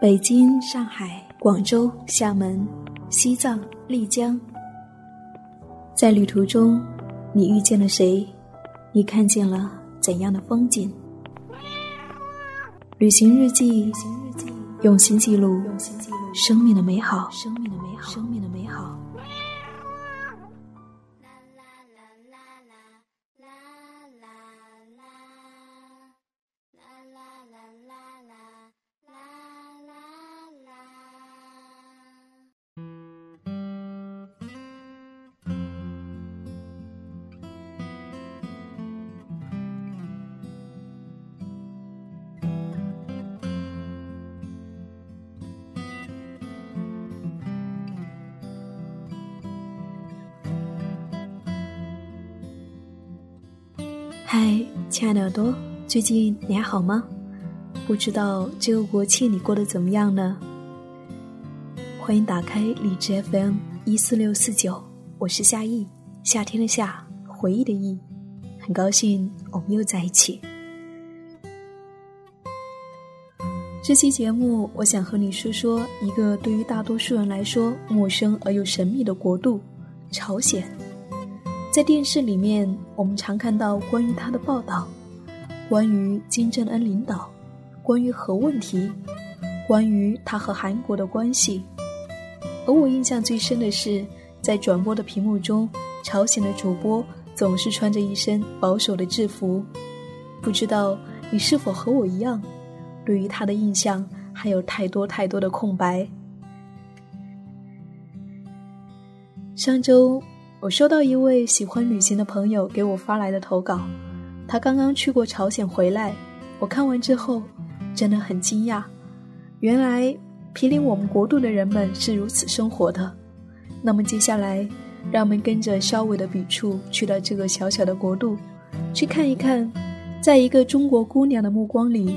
北京、上海、广州、厦门、西藏、丽江，在旅途中，你遇见了谁？你看见了怎样的风景？旅行日记，用心记录生命的美好。生命的美好。生命的美好。嗨，亲爱的耳朵，最近你还好吗？不知道这个国庆你过得怎么样呢？欢迎打开荔枝 FM 一四六四九，我是夏意，夏天的夏，回忆的忆，很高兴我们又在一起。这期节目，我想和你说说一个对于大多数人来说陌生而又神秘的国度——朝鲜。在电视里面，我们常看到关于他的报道，关于金正恩领导，关于核问题，关于他和韩国的关系。而我印象最深的是，在转播的屏幕中，朝鲜的主播总是穿着一身保守的制服。不知道你是否和我一样，对于他的印象还有太多太多的空白。上周。我收到一位喜欢旅行的朋友给我发来的投稿，他刚刚去过朝鲜回来，我看完之后真的很惊讶，原来毗邻我们国度的人们是如此生活的。那么接下来，让我们跟着肖伟的笔触去到这个小小的国度，去看一看，在一个中国姑娘的目光里，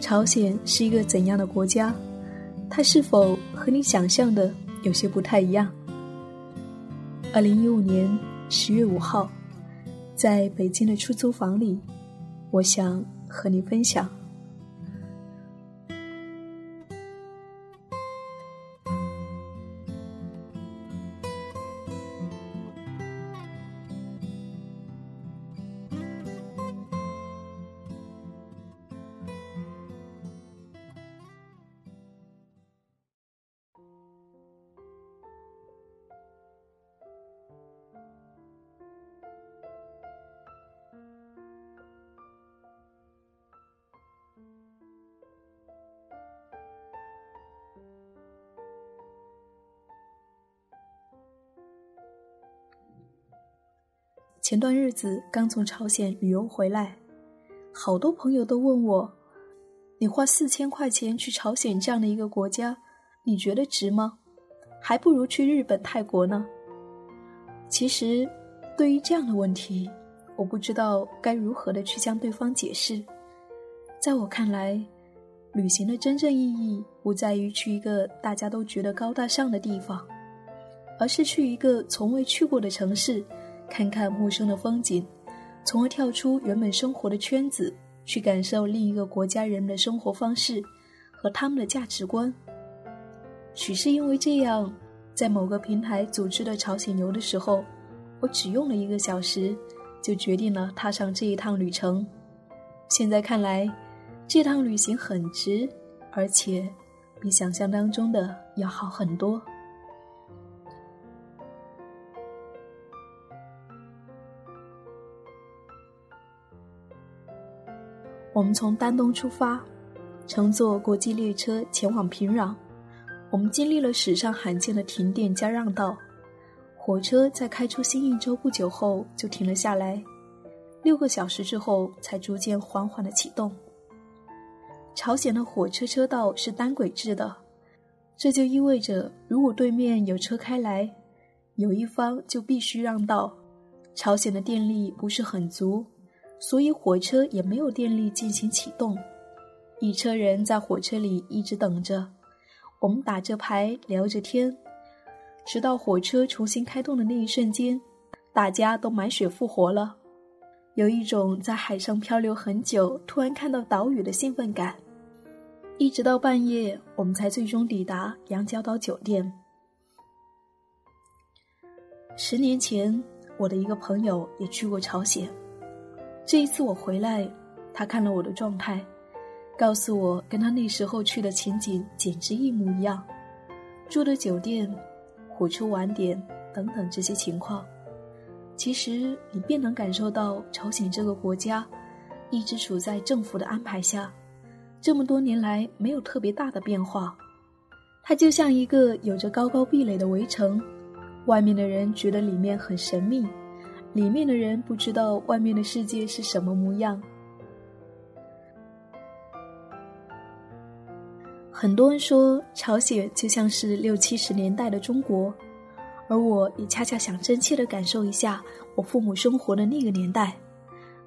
朝鲜是一个怎样的国家？它是否和你想象的有些不太一样？二零一五年十月五号，在北京的出租房里，我想和你分享。前段日子刚从朝鲜旅游回来，好多朋友都问我：“你花四千块钱去朝鲜这样的一个国家，你觉得值吗？还不如去日本、泰国呢。”其实，对于这样的问题，我不知道该如何的去向对方解释。在我看来，旅行的真正意义不在于去一个大家都觉得高大上的地方，而是去一个从未去过的城市。看看陌生的风景，从而跳出原本生活的圈子，去感受另一个国家人们的生活方式和他们的价值观。许是因为这样，在某个平台组织的朝鲜游的时候，我只用了一个小时，就决定了踏上这一趟旅程。现在看来，这趟旅行很值，而且比想象当中的要好很多。我们从丹东出发，乘坐国际列车前往平壤。我们经历了史上罕见的停电加让道，火车在开出新义州不久后就停了下来，六个小时之后才逐渐缓缓的启动。朝鲜的火车车道是单轨制的，这就意味着如果对面有车开来，有一方就必须让道。朝鲜的电力不是很足。所以火车也没有电力进行启动，一车人在火车里一直等着。我们打着牌聊着天，直到火车重新开动的那一瞬间，大家都满血复活了，有一种在海上漂流很久，突然看到岛屿的兴奋感。一直到半夜，我们才最终抵达羊角岛酒店。十年前，我的一个朋友也去过朝鲜。这一次我回来，他看了我的状态，告诉我跟他那时候去的情景简直一模一样，住的酒店、火车晚点等等这些情况。其实你便能感受到朝鲜这个国家一直处在政府的安排下，这么多年来没有特别大的变化。它就像一个有着高高壁垒的围城，外面的人觉得里面很神秘。里面的人不知道外面的世界是什么模样。很多人说朝鲜就像是六七十年代的中国，而我也恰恰想真切的感受一下我父母生活的那个年代。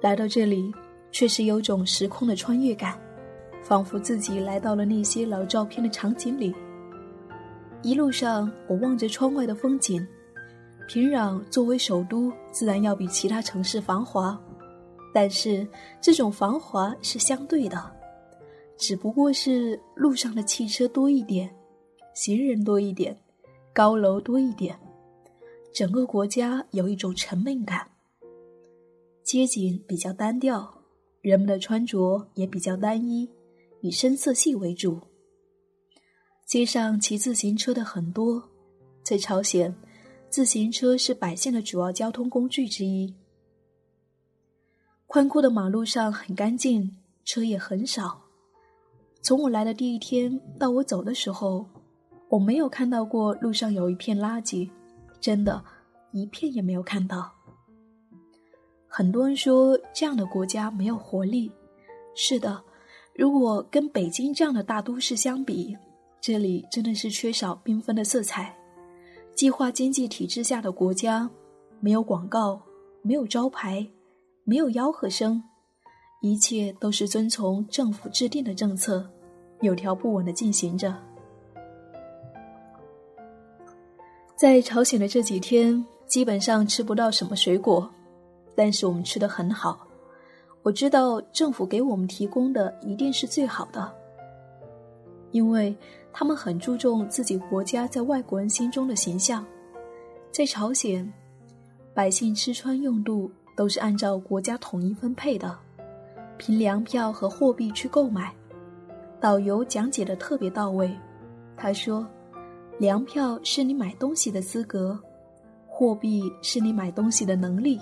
来到这里，确实有种时空的穿越感，仿佛自己来到了那些老照片的场景里。一路上，我望着窗外的风景。平壤作为首都，自然要比其他城市繁华，但是这种繁华是相对的，只不过是路上的汽车多一点，行人多一点，高楼多一点，整个国家有一种沉闷感。街景比较单调，人们的穿着也比较单一，以深色系为主。街上骑自行车的很多，在朝鲜。自行车是百姓的主要交通工具之一。宽阔的马路上很干净，车也很少。从我来的第一天到我走的时候，我没有看到过路上有一片垃圾，真的，一片也没有看到。很多人说这样的国家没有活力，是的，如果跟北京这样的大都市相比，这里真的是缺少缤纷的色彩。计划经济体制下的国家，没有广告，没有招牌，没有吆喝声，一切都是遵从政府制定的政策，有条不紊的进行着。在朝鲜的这几天，基本上吃不到什么水果，但是我们吃的很好。我知道政府给我们提供的一定是最好的，因为。他们很注重自己国家在外国人心中的形象，在朝鲜，百姓吃穿用度都是按照国家统一分配的，凭粮票和货币去购买。导游讲解的特别到位，他说：“粮票是你买东西的资格，货币是你买东西的能力。”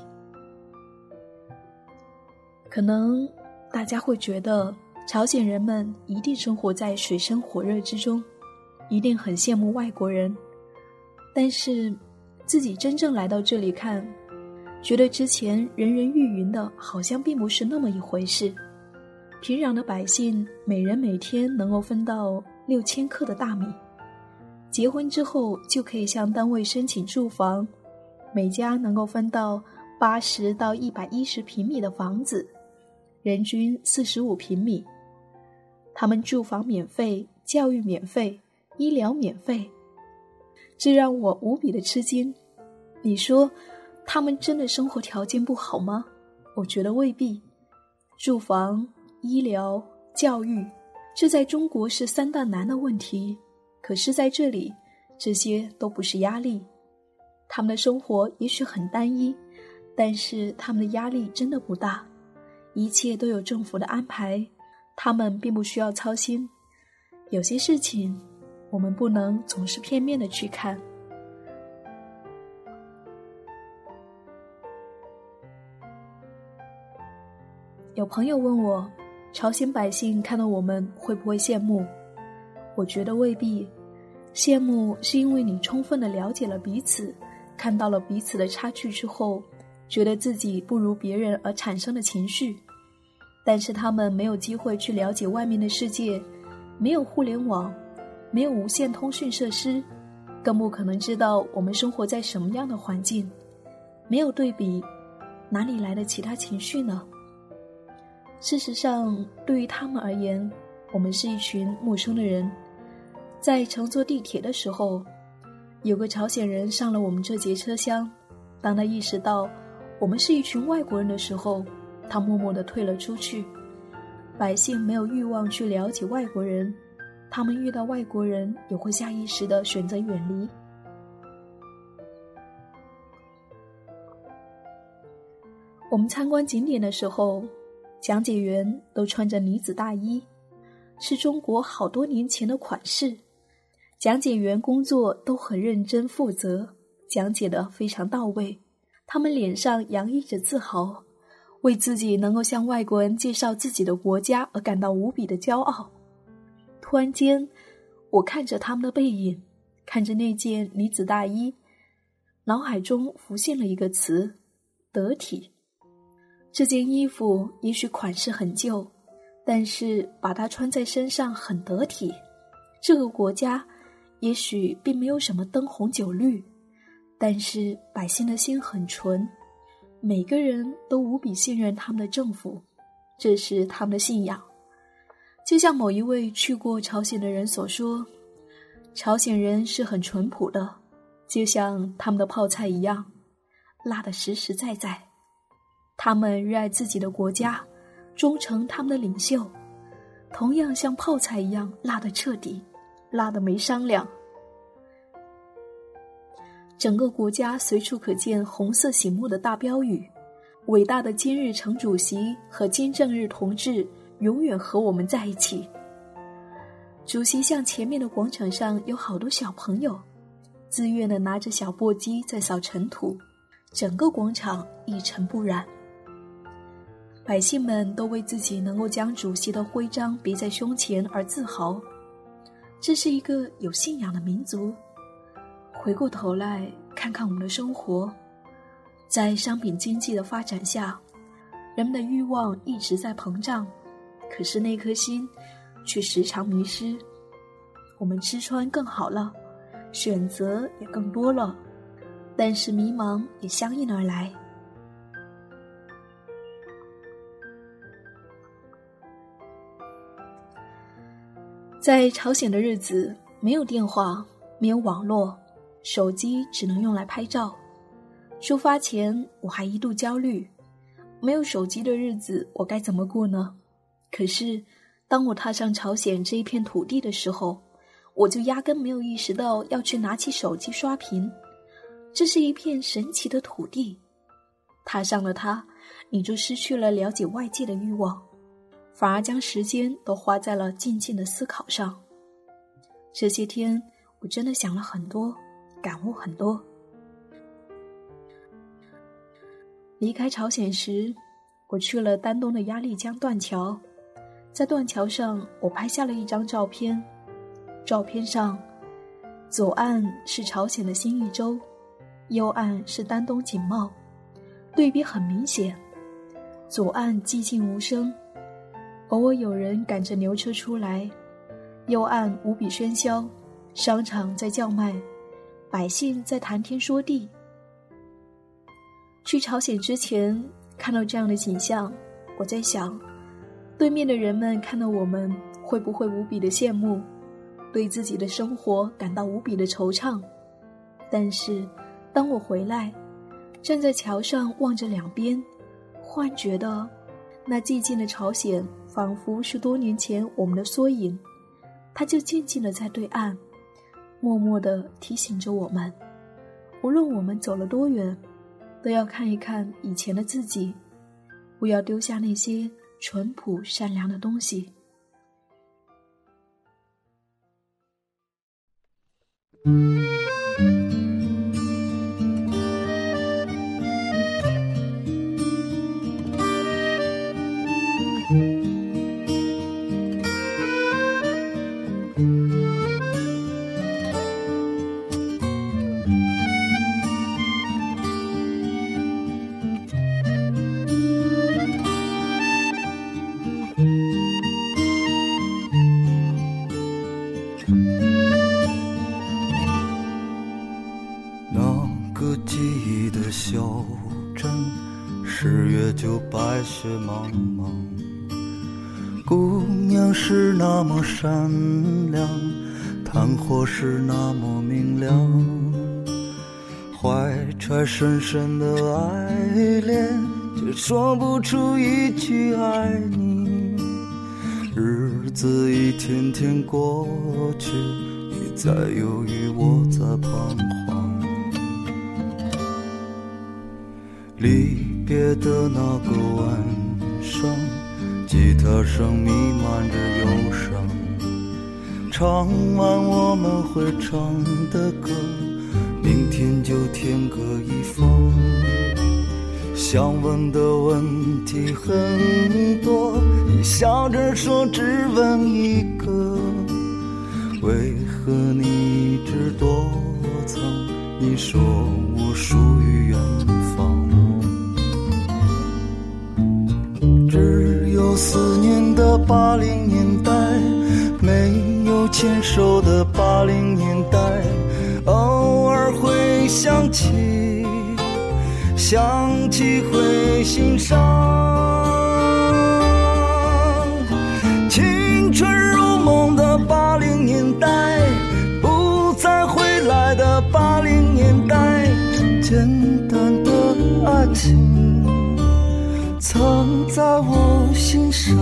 可能大家会觉得。朝鲜人们一定生活在水深火热之中，一定很羡慕外国人。但是，自己真正来到这里看，觉得之前人人欲云的，好像并不是那么一回事。平壤的百姓每人每天能够分到六千克的大米，结婚之后就可以向单位申请住房，每家能够分到八十到一百一十平米的房子，人均四十五平米。他们住房免费，教育免费，医疗免费，这让我无比的吃惊。你说，他们真的生活条件不好吗？我觉得未必。住房、医疗、教育，这在中国是三大难的问题，可是在这里，这些都不是压力。他们的生活也许很单一，但是他们的压力真的不大，一切都有政府的安排。他们并不需要操心，有些事情我们不能总是片面的去看。有朋友问我，朝鲜百姓看到我们会不会羡慕？我觉得未必，羡慕是因为你充分的了解了彼此，看到了彼此的差距之后，觉得自己不如别人而产生的情绪。但是他们没有机会去了解外面的世界，没有互联网，没有无线通讯设施，更不可能知道我们生活在什么样的环境。没有对比，哪里来的其他情绪呢？事实上，对于他们而言，我们是一群陌生的人。在乘坐地铁的时候，有个朝鲜人上了我们这节车厢。当他意识到我们是一群外国人的时候，他默默地退了出去。百姓没有欲望去了解外国人，他们遇到外国人也会下意识的选择远离。我们参观景点的时候，讲解员都穿着呢子大衣，是中国好多年前的款式。讲解员工作都很认真负责，讲解的非常到位。他们脸上洋溢着自豪，为自己能够向外国人介绍自己的国家而感到无比的骄傲。突然间，我看着他们的背影，看着那件呢子大衣，脑海中浮现了一个词：得体。这件衣服也许款式很旧，但是把它穿在身上很得体。这个国家。也许并没有什么灯红酒绿，但是百姓的心很纯，每个人都无比信任他们的政府，这是他们的信仰。就像某一位去过朝鲜的人所说：“朝鲜人是很淳朴的，就像他们的泡菜一样，辣的实实在在。他们热爱自己的国家，忠诚他们的领袖，同样像泡菜一样辣的彻底。”辣的没商量。整个国家随处可见红色醒目的大标语：“伟大的金日成主席和金正日同志永远和我们在一起。”主席像前面的广场上有好多小朋友，自愿的拿着小簸箕在扫尘土，整个广场一尘不染。百姓们都为自己能够将主席的徽章别在胸前而自豪。这是一个有信仰的民族。回过头来看看我们的生活，在商品经济的发展下，人们的欲望一直在膨胀，可是那颗心却时常迷失。我们吃穿更好了，选择也更多了，但是迷茫也相应而来。在朝鲜的日子，没有电话，没有网络，手机只能用来拍照。出发前，我还一度焦虑：没有手机的日子，我该怎么过呢？可是，当我踏上朝鲜这一片土地的时候，我就压根没有意识到要去拿起手机刷屏。这是一片神奇的土地，踏上了它，你就失去了了解外界的欲望。反而将时间都花在了静静的思考上。这些天，我真的想了很多，感悟很多。离开朝鲜时，我去了丹东的鸭绿江断桥，在断桥上，我拍下了一张照片。照片上，左岸是朝鲜的新义州，右岸是丹东景茂，对比很明显。左岸寂静无声。偶尔有人赶着牛车出来，右岸无比喧嚣，商场在叫卖，百姓在谈天说地。去朝鲜之前看到这样的景象，我在想，对面的人们看到我们会不会无比的羡慕，对自己的生活感到无比的惆怅？但是，当我回来，站在桥上望着两边，忽然觉得。那寂静的朝鲜，仿佛是多年前我们的缩影，它就静静的在对岸，默默的提醒着我们：无论我们走了多远，都要看一看以前的自己，不要丢下那些淳朴善良的东西。善良，炭火是那么明亮，怀揣深深的爱恋，却说不出一句爱你。日子一天天过去，你在犹豫，我在彷徨。离别的那个晚上，吉他声弥漫着忧伤。唱完我们会唱的歌，明天就天各一方。想问的问题很多，你笑着说只问一个，为何你一直躲藏？你说我属于远方，只有思念的八零年代，没牵手的八零年代，偶尔会想起。想起会心伤，青春如梦的八零年代，不再回来的八零年代，简单的爱情藏在我心上。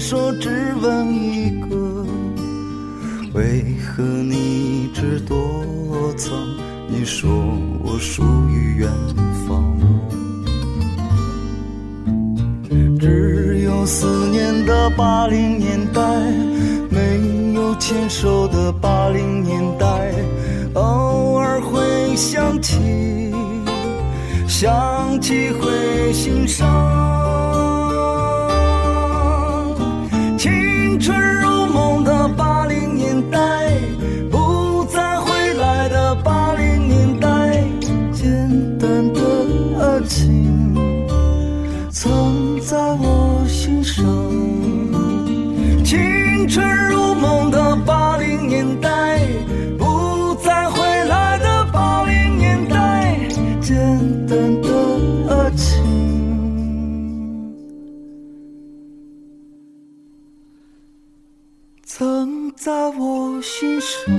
说只问一个，为何你一直躲藏？你说我属于远方。只有思念的八零年代，没有牵手的八零年代，偶尔会想起，想起会心伤。在我心上。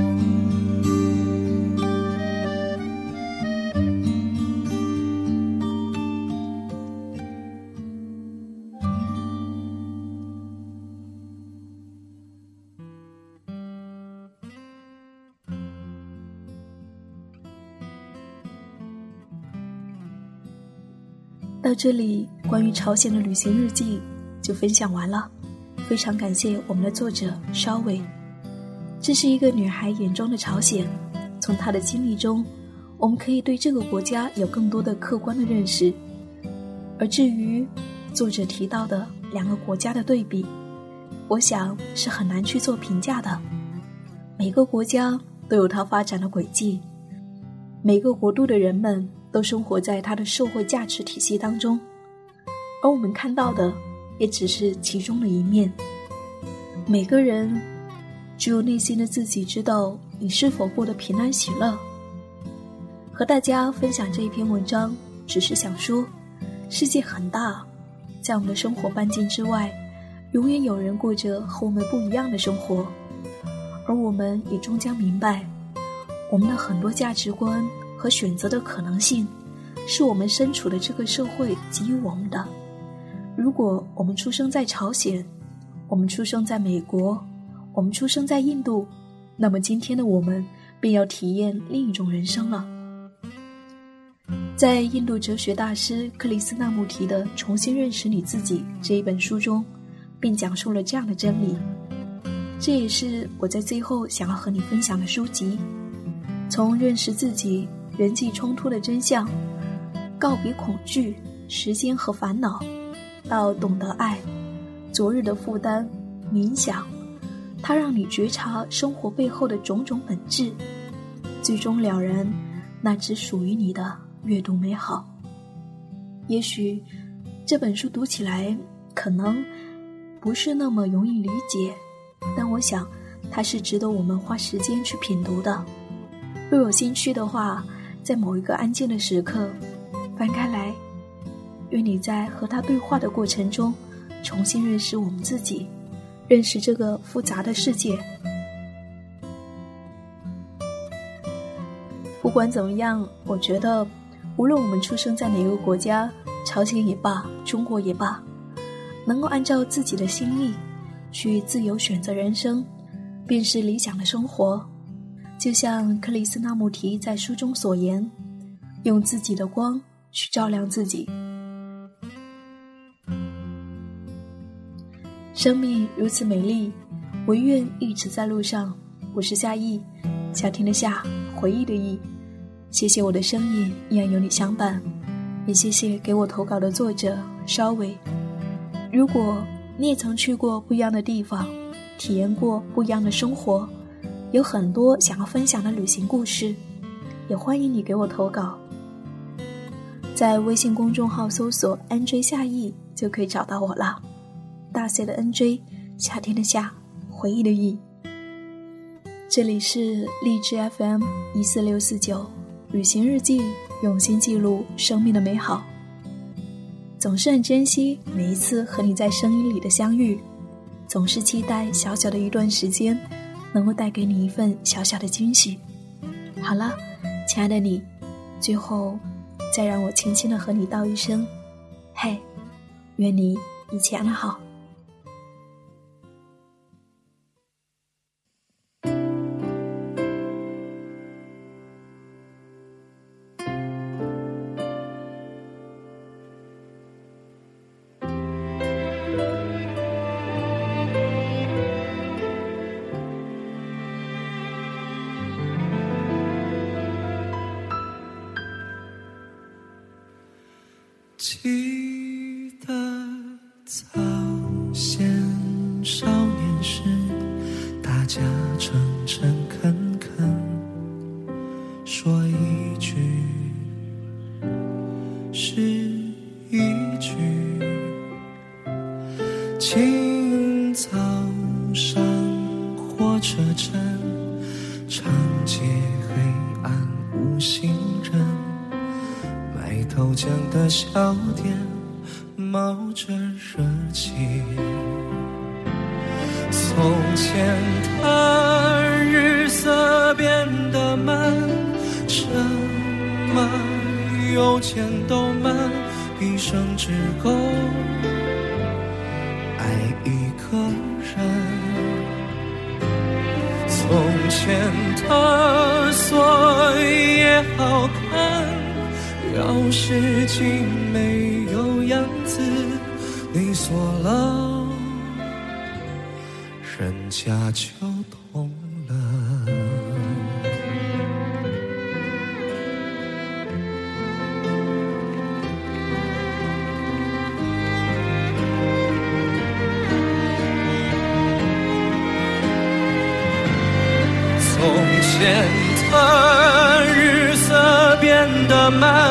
到这里，关于朝鲜的旅行日记就分享完了。非常感谢我们的作者稍伟。这是一个女孩眼中的朝鲜，从她的经历中，我们可以对这个国家有更多的客观的认识。而至于作者提到的两个国家的对比，我想是很难去做评价的。每个国家都有它发展的轨迹，每个国度的人们都生活在它的社会价值体系当中，而我们看到的也只是其中的一面。每个人只有内心的自己知道你是否过得平安喜乐。和大家分享这一篇文章，只是想说，世界很大，在我们的生活半径之外，永远有人过着和我们不一样的生活，而我们也终将明白，我们的很多价值观和选择的可能性，是我们身处的这个社会给予我们的。如果我们出生在朝鲜，我们出生在美国，我们出生在印度，那么今天的我们便要体验另一种人生了。在印度哲学大师克里斯纳穆提的《重新认识你自己》这一本书中，并讲述了这样的真理。这也是我在最后想要和你分享的书籍。从认识自己人际冲突的真相，告别恐惧、时间和烦恼，到懂得爱，昨日的负担，冥想，它让你觉察生活背后的种种本质，最终了然那只属于你的阅读美好。也许这本书读起来可能不是那么容易理解，但我想它是值得我们花时间去品读的。若有兴趣的话，在某一个安静的时刻，翻开来，愿你在和他对话的过程中，重新认识我们自己，认识这个复杂的世界。不管怎么样，我觉得，无论我们出生在哪个国家，朝鲜也罢，中国也罢，能够按照自己的心意，去自由选择人生，便是理想的生活。就像克里斯纳穆提在书中所言，用自己的光去照亮自己。生命如此美丽，我愿一直在路上。我是夏意，夏天的夏，回忆的忆。谢谢我的声音依然有你相伴，也谢谢给我投稿的作者稍微。如果你也曾去过不一样的地方，体验过不一样的生活。有很多想要分享的旅行故事，也欢迎你给我投稿。在微信公众号搜索 “nj 夏意”就可以找到我了。大写的 “nj”，夏天的夏，回忆的忆。这里是荔枝 FM 一四六四九旅行日记，用心记录生命的美好。总是很珍惜每一次和你在声音里的相遇，总是期待小小的一段时间。能够带给你一份小小的惊喜。好了，亲爱的你，最后再让我轻轻的和你道一声：“嘿，愿你一切安好。”的小店冒着热气，从前的日色变得慢，车马邮件都慢，一生只够爱一个人。从前的锁也好看。事情没有样子，你锁了，人家就懂了。从前的日色变得慢。